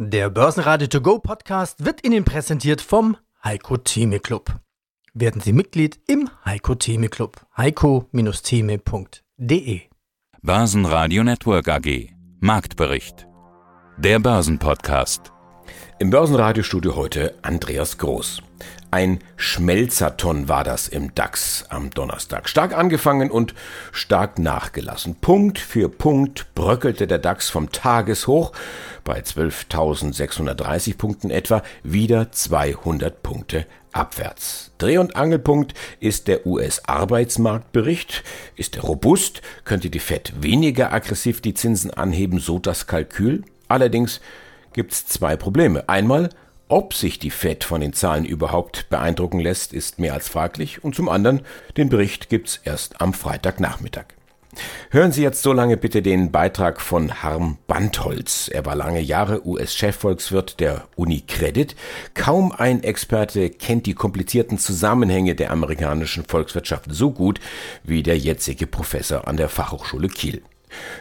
Der Börsenradio To Go Podcast wird Ihnen präsentiert vom Heiko Theme Club. Werden Sie Mitglied im Heiko Theme Club. heiko-theme.de Börsenradio Network AG Marktbericht Der Börsenpodcast Im Börsenradiostudio heute Andreas Groß. Ein Schmelzerton war das im DAX am Donnerstag. Stark angefangen und stark nachgelassen. Punkt für Punkt bröckelte der DAX vom Tageshoch bei 12.630 Punkten etwa wieder 200 Punkte abwärts. Dreh- und Angelpunkt ist der US-Arbeitsmarktbericht. Ist er robust? Könnte die Fed weniger aggressiv die Zinsen anheben, so das Kalkül? Allerdings gibt es zwei Probleme. Einmal ob sich die Fed von den Zahlen überhaupt beeindrucken lässt, ist mehr als fraglich. Und zum anderen, den Bericht gibt's erst am Freitagnachmittag. Hören Sie jetzt so lange bitte den Beitrag von Harm Bandholz. Er war lange Jahre US-Chefvolkswirt der Unicredit. Kaum ein Experte kennt die komplizierten Zusammenhänge der amerikanischen Volkswirtschaft so gut wie der jetzige Professor an der Fachhochschule Kiel.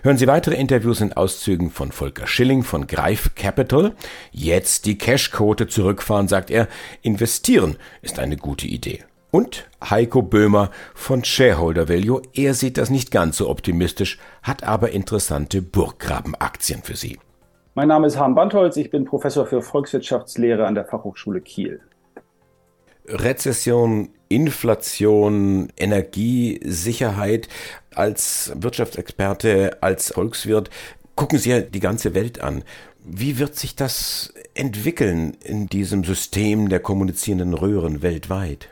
Hören Sie weitere Interviews in Auszügen von Volker Schilling von Greif Capital. Jetzt die Cashquote zurückfahren, sagt er. Investieren ist eine gute Idee. Und Heiko Böhmer von Shareholder Value. Er sieht das nicht ganz so optimistisch, hat aber interessante Burggraben-Aktien für Sie. Mein Name ist Harm Bandholz, ich bin Professor für Volkswirtschaftslehre an der Fachhochschule Kiel. Rezession, Inflation, Energiesicherheit. Als Wirtschaftsexperte, als Volkswirt gucken Sie ja die ganze Welt an. Wie wird sich das entwickeln in diesem System der kommunizierenden Röhren weltweit?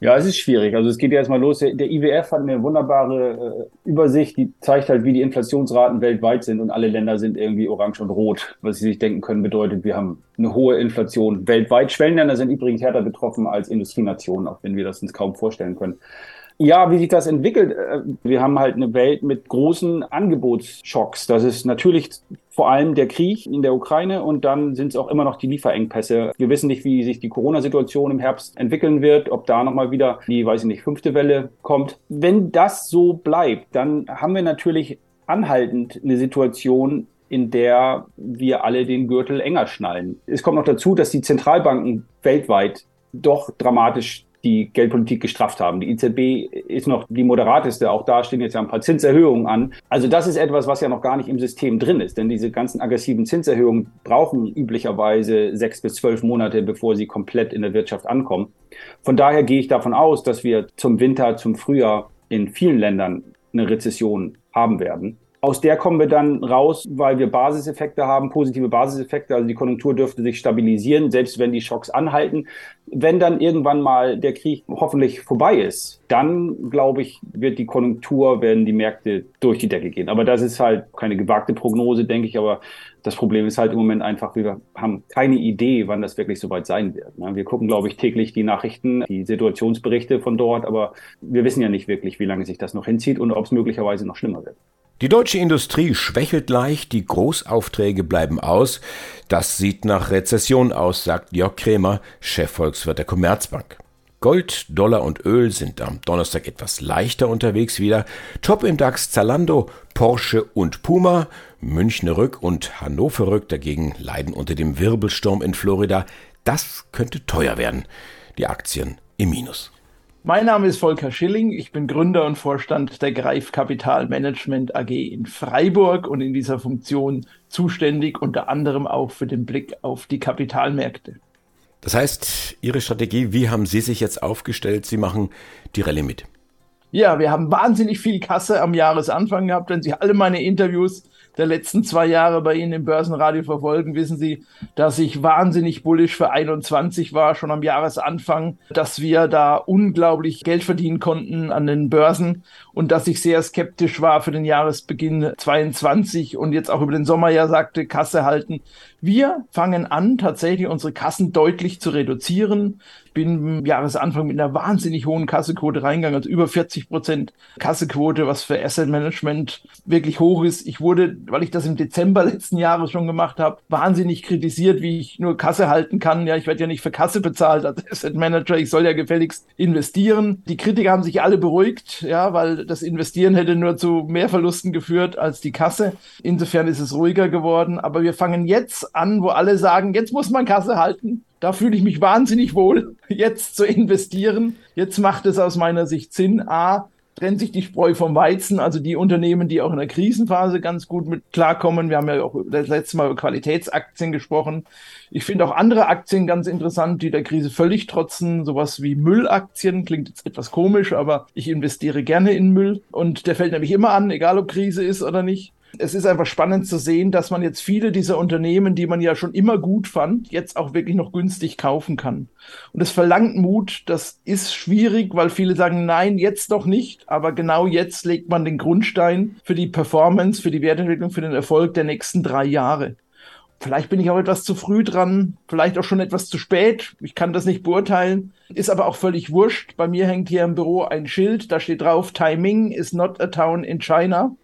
Ja, es ist schwierig. Also es geht ja erstmal los. Der IWF hat eine wunderbare äh, Übersicht, die zeigt halt, wie die Inflationsraten weltweit sind und alle Länder sind irgendwie orange und rot. Was Sie sich denken können, bedeutet, wir haben eine hohe Inflation weltweit. Schwellenländer sind übrigens härter betroffen als Industrienationen, auch wenn wir das uns kaum vorstellen können. Ja, wie sich das entwickelt. Äh, wir haben halt eine Welt mit großen Angebotsschocks. Das ist natürlich vor allem der Krieg in der Ukraine und dann sind es auch immer noch die Lieferengpässe. Wir wissen nicht, wie sich die Corona-Situation im Herbst entwickeln wird, ob da nochmal wieder die, weiß ich nicht, fünfte Welle kommt. Wenn das so bleibt, dann haben wir natürlich anhaltend eine Situation, in der wir alle den Gürtel enger schnallen. Es kommt noch dazu, dass die Zentralbanken weltweit doch dramatisch die Geldpolitik gestrafft haben. Die EZB ist noch die moderateste. Auch da stehen jetzt ja ein paar Zinserhöhungen an. Also das ist etwas, was ja noch gar nicht im System drin ist. Denn diese ganzen aggressiven Zinserhöhungen brauchen üblicherweise sechs bis zwölf Monate, bevor sie komplett in der Wirtschaft ankommen. Von daher gehe ich davon aus, dass wir zum Winter, zum Frühjahr in vielen Ländern eine Rezession haben werden. Aus der kommen wir dann raus, weil wir Basiseffekte haben, positive Basiseffekte. Also die Konjunktur dürfte sich stabilisieren, selbst wenn die Schocks anhalten. Wenn dann irgendwann mal der Krieg hoffentlich vorbei ist, dann glaube ich, wird die Konjunktur, werden die Märkte durch die Decke gehen. Aber das ist halt keine gewagte Prognose, denke ich. Aber das Problem ist halt im Moment einfach, wir haben keine Idee, wann das wirklich soweit sein wird. Ne? Wir gucken, glaube ich, täglich die Nachrichten, die Situationsberichte von dort, aber wir wissen ja nicht wirklich, wie lange sich das noch hinzieht und ob es möglicherweise noch schlimmer wird. Die deutsche Industrie schwächelt leicht, die Großaufträge bleiben aus. Das sieht nach Rezession aus, sagt Jörg Krämer, Chefvolkswirt der Commerzbank. Gold, Dollar und Öl sind am Donnerstag etwas leichter unterwegs wieder. Top im DAX Zalando, Porsche und Puma. Münchner Rück und Hannover Rück dagegen leiden unter dem Wirbelsturm in Florida. Das könnte teuer werden. Die Aktien im Minus. Mein Name ist Volker Schilling. Ich bin Gründer und Vorstand der Greif Kapital Management AG in Freiburg und in dieser Funktion zuständig unter anderem auch für den Blick auf die Kapitalmärkte. Das heißt, Ihre Strategie, wie haben Sie sich jetzt aufgestellt? Sie machen die Rallye mit. Ja, wir haben wahnsinnig viel Kasse am Jahresanfang gehabt. Wenn Sie alle meine Interviews der letzten zwei Jahre bei Ihnen im Börsenradio verfolgen, wissen Sie, dass ich wahnsinnig bullisch für 21 war, schon am Jahresanfang, dass wir da unglaublich Geld verdienen konnten an den Börsen und dass ich sehr skeptisch war für den Jahresbeginn 22 und jetzt auch über den Sommerjahr sagte, Kasse halten. Wir fangen an, tatsächlich unsere Kassen deutlich zu reduzieren. Bin im Jahresanfang mit einer wahnsinnig hohen Kassequote reingegangen, also über 40 Prozent Kassequote, was für Asset Management wirklich hoch ist. Ich wurde weil ich das im Dezember letzten Jahres schon gemacht habe, wahnsinnig kritisiert, wie ich nur Kasse halten kann. Ja, ich werde ja nicht für Kasse bezahlt als Asset Manager, ich soll ja gefälligst investieren. Die Kritiker haben sich alle beruhigt, ja, weil das Investieren hätte nur zu mehr Verlusten geführt als die Kasse. Insofern ist es ruhiger geworden. Aber wir fangen jetzt an, wo alle sagen, jetzt muss man Kasse halten. Da fühle ich mich wahnsinnig wohl, jetzt zu investieren. Jetzt macht es aus meiner Sicht Sinn, A, trennt sich die Spreu vom Weizen, also die Unternehmen, die auch in der Krisenphase ganz gut mit klarkommen. Wir haben ja auch das letzte Mal über Qualitätsaktien gesprochen. Ich finde auch andere Aktien ganz interessant, die der Krise völlig trotzen. Sowas wie Müllaktien klingt jetzt etwas komisch, aber ich investiere gerne in Müll und der fällt nämlich immer an, egal ob Krise ist oder nicht es ist einfach spannend zu sehen, dass man jetzt viele dieser Unternehmen, die man ja schon immer gut fand, jetzt auch wirklich noch günstig kaufen kann. Und es verlangt Mut. Das ist schwierig, weil viele sagen, nein, jetzt doch nicht. Aber genau jetzt legt man den Grundstein für die Performance, für die Wertentwicklung, für den Erfolg der nächsten drei Jahre. Vielleicht bin ich auch etwas zu früh dran, vielleicht auch schon etwas zu spät. Ich kann das nicht beurteilen. Ist aber auch völlig wurscht. Bei mir hängt hier im Büro ein Schild, da steht drauf, Timing is not a town in China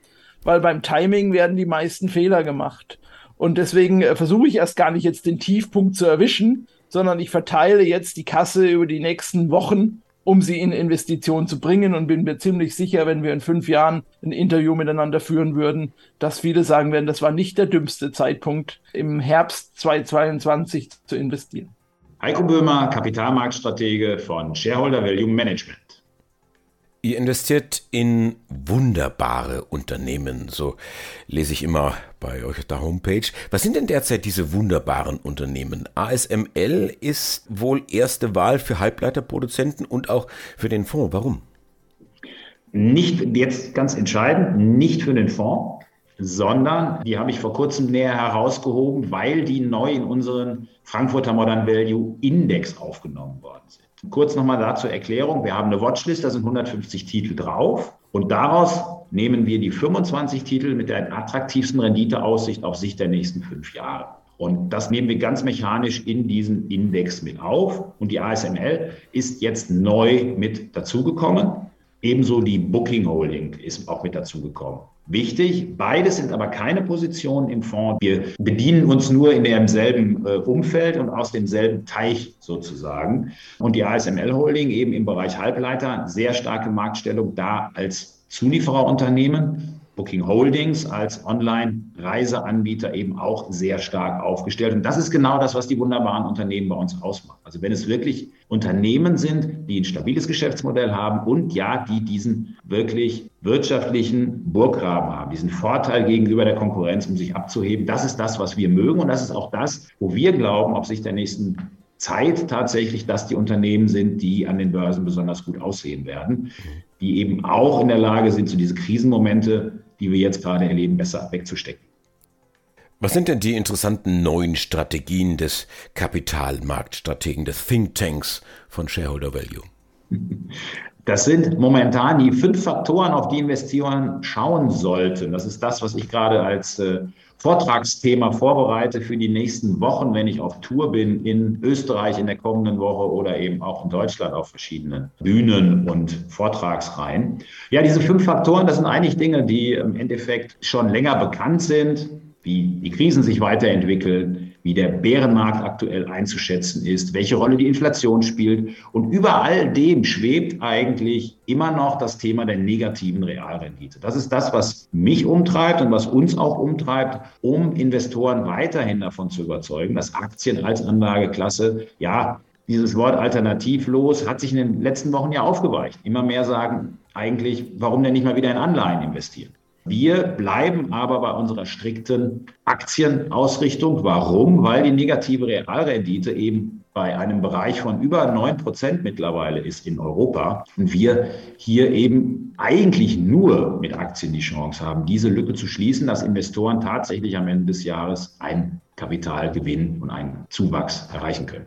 weil beim Timing werden die meisten Fehler gemacht. Und deswegen äh, versuche ich erst gar nicht jetzt den Tiefpunkt zu erwischen, sondern ich verteile jetzt die Kasse über die nächsten Wochen, um sie in Investition zu bringen und bin mir ziemlich sicher, wenn wir in fünf Jahren ein Interview miteinander führen würden, dass viele sagen werden, das war nicht der dümmste Zeitpunkt, im Herbst 2022 zu investieren. Heiko Böhmer, Kapitalmarktstratege von Shareholder Value Management. Ihr investiert in wunderbare Unternehmen, so lese ich immer bei euch auf der Homepage. Was sind denn derzeit diese wunderbaren Unternehmen? ASML ist wohl erste Wahl für Halbleiterproduzenten und auch für den Fonds. Warum? Nicht jetzt ganz entscheidend, nicht für den Fonds, sondern die habe ich vor kurzem näher herausgehoben, weil die neu in unseren Frankfurter Modern Value Index aufgenommen worden sind. Kurz nochmal dazu Erklärung. Wir haben eine Watchlist, da sind 150 Titel drauf. Und daraus nehmen wir die 25 Titel mit der attraktivsten Renditeaussicht auf Sicht der nächsten fünf Jahre. Und das nehmen wir ganz mechanisch in diesen Index mit auf. Und die ASML ist jetzt neu mit dazugekommen. Ebenso die Booking Holding ist auch mit dazugekommen. Wichtig, beides sind aber keine Positionen im Fonds. Wir bedienen uns nur in demselben äh, Umfeld und aus demselben Teich sozusagen. Und die ASML Holding eben im Bereich Halbleiter, sehr starke Marktstellung da als Zuliefererunternehmen Booking Holdings als Online-Reiseanbieter eben auch sehr stark aufgestellt. Und das ist genau das, was die wunderbaren Unternehmen bei uns ausmachen. Also wenn es wirklich Unternehmen sind, die ein stabiles Geschäftsmodell haben und ja, die diesen wirklich wirtschaftlichen Burggraben haben, diesen Vorteil gegenüber der Konkurrenz, um sich abzuheben, das ist das, was wir mögen. Und das ist auch das, wo wir glauben, ob sich der nächsten Zeit tatsächlich, dass die Unternehmen sind, die an den Börsen besonders gut aussehen werden, die eben auch in der Lage sind, so diese Krisenmomente die wir jetzt gerade erleben, besser wegzustecken. Was sind denn die interessanten neuen Strategien des Kapitalmarktstrategen, des Thinktanks von Shareholder Value? Das sind momentan die fünf Faktoren, auf die Investoren schauen sollten. Das ist das, was ich gerade als äh, Vortragsthema vorbereite für die nächsten Wochen, wenn ich auf Tour bin in Österreich in der kommenden Woche oder eben auch in Deutschland auf verschiedenen Bühnen und Vortragsreihen. Ja, diese fünf Faktoren, das sind eigentlich Dinge, die im Endeffekt schon länger bekannt sind, wie die Krisen sich weiterentwickeln, wie der Bärenmarkt aktuell einzuschätzen ist, welche Rolle die Inflation spielt. Und über all dem schwebt eigentlich immer noch das Thema der negativen Realrendite. Das ist das, was mich umtreibt und was uns auch umtreibt, um Investoren weiterhin davon zu überzeugen, dass Aktien als Anlageklasse, ja, dieses Wort alternativlos hat sich in den letzten Wochen ja aufgeweicht. Immer mehr sagen eigentlich, warum denn nicht mal wieder in Anleihen investieren? Wir bleiben aber bei unserer strikten Aktienausrichtung. Warum? Weil die negative Realrendite eben bei einem Bereich von über 9 Prozent mittlerweile ist in Europa. Und wir hier eben eigentlich nur mit Aktien die Chance haben, diese Lücke zu schließen, dass Investoren tatsächlich am Ende des Jahres einen Kapitalgewinn und einen Zuwachs erreichen können.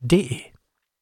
de.